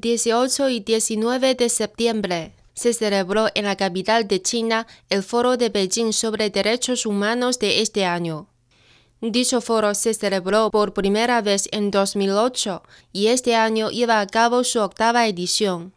El 18 y 19 de septiembre se celebró en la capital de China el Foro de Beijing sobre Derechos Humanos de este año. Dicho foro se celebró por primera vez en 2008 y este año lleva a cabo su octava edición.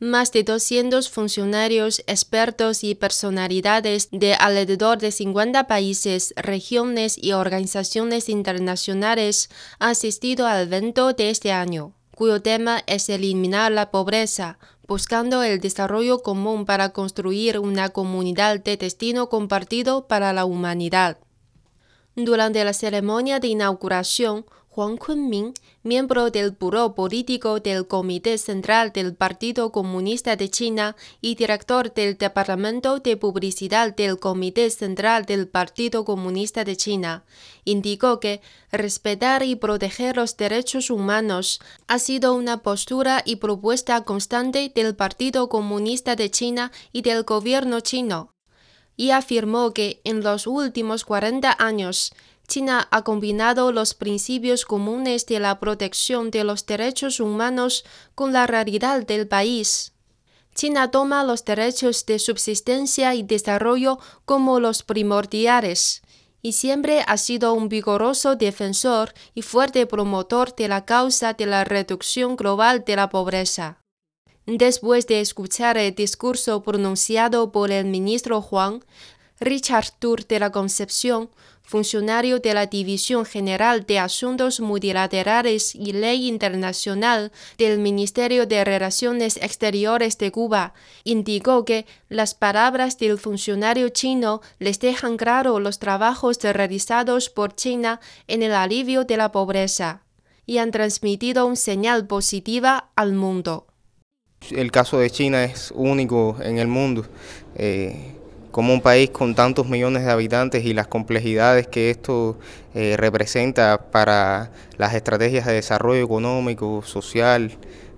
Más de 200 funcionarios, expertos y personalidades de alrededor de 50 países, regiones y organizaciones internacionales han asistido al evento de este año cuyo tema es eliminar la pobreza, buscando el desarrollo común para construir una comunidad de destino compartido para la humanidad. Durante la ceremonia de inauguración, Juan Kunming, miembro del Buró Político del Comité Central del Partido Comunista de China y director del Departamento de Publicidad del Comité Central del Partido Comunista de China, indicó que respetar y proteger los derechos humanos ha sido una postura y propuesta constante del Partido Comunista de China y del gobierno chino y afirmó que en los últimos 40 años China ha combinado los principios comunes de la protección de los derechos humanos con la realidad del país. China toma los derechos de subsistencia y desarrollo como los primordiales y siempre ha sido un vigoroso defensor y fuerte promotor de la causa de la reducción global de la pobreza. Después de escuchar el discurso pronunciado por el ministro Huang, Richard Tour de la Concepción, funcionario de la División General de Asuntos Multilaterales y Ley Internacional del Ministerio de Relaciones Exteriores de Cuba, indicó que las palabras del funcionario chino les dejan claro los trabajos realizados por China en el alivio de la pobreza y han transmitido un señal positiva al mundo. El caso de China es único en el mundo. Eh, como un país con tantos millones de habitantes y las complejidades que esto eh, representa para las estrategias de desarrollo económico, social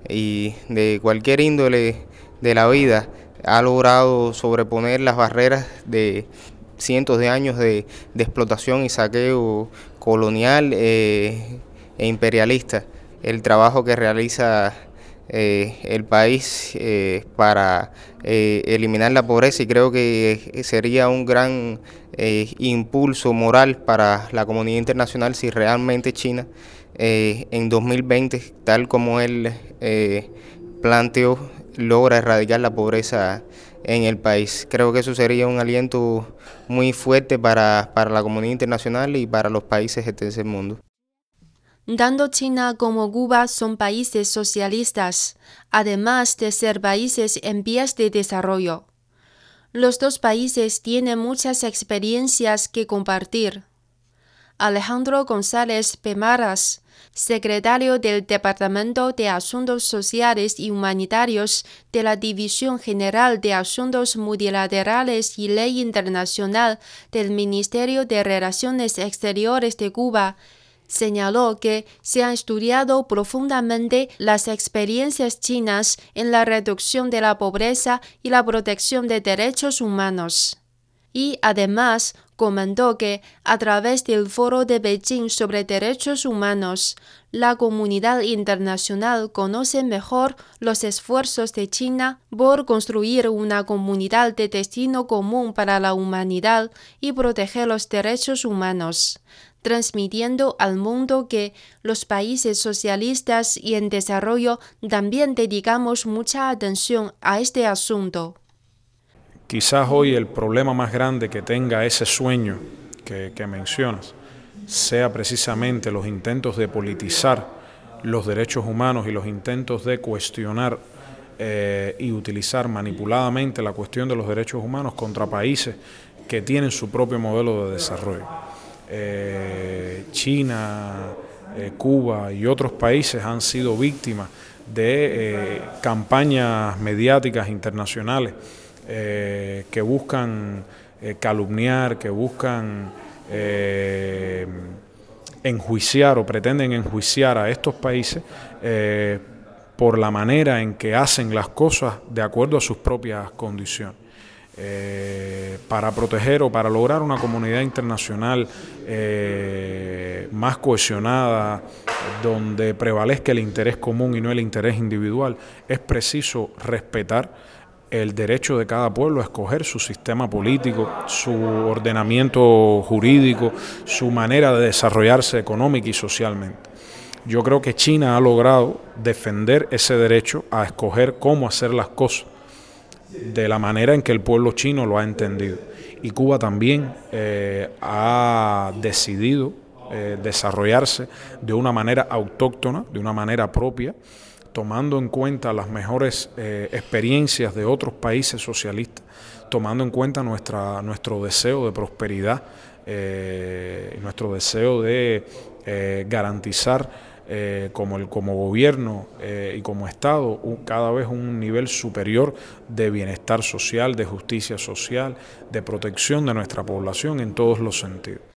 y de cualquier índole de la vida, ha logrado sobreponer las barreras de cientos de años de, explotación y saqueo colonial eh, e imperialista. El trabajo que realiza eh, el país eh, para eh, eliminar la pobreza y creo que sería un gran impulso moral para la comunidad internacional si realmente China en 2020, tal como él planteó, logra erradicar la pobreza en el país. Creo que eso sería un aliento muy fuerte para, para la comunidad internacional y para los países de ese mundo. Dando China como Cuba son países socialistas, además de ser países en vías de desarrollo. Los dos países tienen muchas experiencias que compartir. Alejandro González Pemaras, secretario del Departamento de Asuntos Sociales y Humanitarios de la División General de Asuntos Multilaterales y Ley Internacional del Ministerio de Relaciones Exteriores de Cuba, señaló que se han estudiado profundamente las experiencias chinas en la reducción de la pobreza y la protección de derechos humanos. Y además comentó que a través del Foro de Beijing sobre Derechos Humanos, la comunidad internacional conoce mejor los esfuerzos de China por construir una comunidad de destino común para la humanidad y proteger los derechos humanos transmitiendo al mundo que los países socialistas y en desarrollo también dedicamos mucha atención a este asunto. Quizás hoy el problema más grande que tenga ese sueño que, mencionas sea precisamente los intentos de politizar los derechos humanos y los intentos de cuestionar eh, y utilizar manipuladamente la cuestión de los derechos humanos contra países que tienen su propio modelo de desarrollo. China, Cuba y otros países han sido víctimas de campañas mediáticas internacionales que buscan calumniar, que buscan enjuiciar o pretenden enjuiciar a estos países eh, por la manera en que hacen las cosas de acuerdo a sus propias condiciones. Eh, para proteger o para lograr una comunidad internacional eh, más cohesionada, donde prevalezca el interés común y no el interés individual, es preciso respetar el derecho de cada pueblo a escoger su sistema político, su ordenamiento jurídico, su manera de desarrollarse económica y socialmente. Yo creo que China ha logrado defender ese derecho a escoger cómo hacer las cosas de la manera en que el pueblo chino lo ha entendido. Y Cuba también eh, ha decidido eh, desarrollarse de una manera autóctona, de una manera propia, tomando en cuenta las mejores eh, experiencias de otros países socialistas, tomando en cuenta nuestra, nuestro deseo de prosperidad, eh, nuestro deseo de eh, garantizar como, el, como gobierno y como Estado cada vez un nivel superior de bienestar social, de justicia social, de protección de nuestra población en todos los sentidos.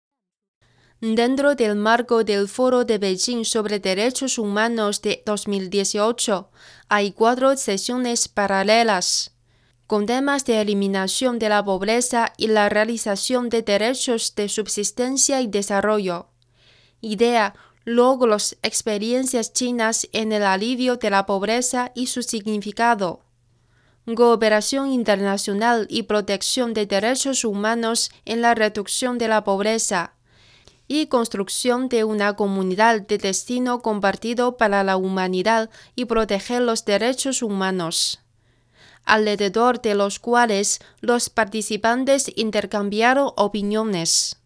Dentro del marco del Foro de Beijing sobre Derechos Humanos de 2018, hay cuatro sesiones paralelas con temas de eliminación de la pobreza y la realización de derechos de subsistencia y desarrollo. Idea, logros, experiencias chinas en el alivio de la pobreza y su significado. Cooperación internacional y protección de derechos humanos en la reducción de la pobreza y construcción de una comunidad de destino compartido para la humanidad y proteger los derechos humanos, alrededor de los cuales los participantes intercambiaron opiniones.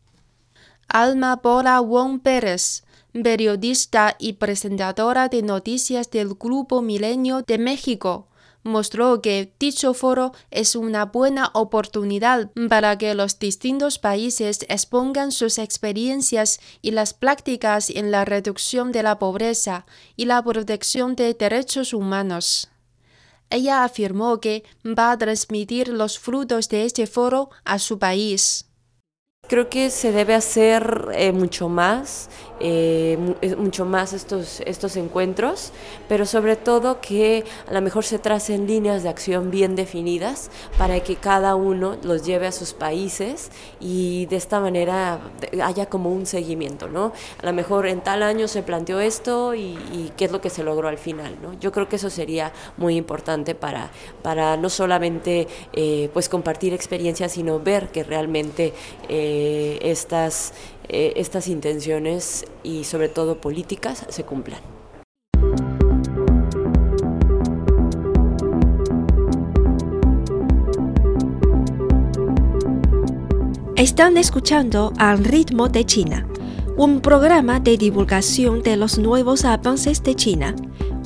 Alma Bora Wong Pérez, periodista y presentadora de noticias del Grupo Milenio de México, mostró que dicho foro es una buena oportunidad para que los distintos países expongan sus experiencias y las prácticas en la reducción de la pobreza y la protección de derechos humanos. Ella afirmó que va a transmitir los frutos de este foro a su país. Creo que se debe hacer eh, mucho más, eh, mucho más estos, estos encuentros, pero sobre todo que a lo mejor se tracen líneas de acción bien definidas para que cada uno los lleve a sus países y de esta manera haya como un seguimiento, ¿no? A lo mejor en tal año se planteó esto y, qué es lo que se logró al final, ¿no? Yo creo que eso sería muy importante para, para no solamente eh, pues compartir experiencias, sino ver que realmente eh, estas, eh, estas intenciones y sobre todo políticas se cumplan. Están escuchando Al ritmo de China, un programa de divulgación de los nuevos avances de China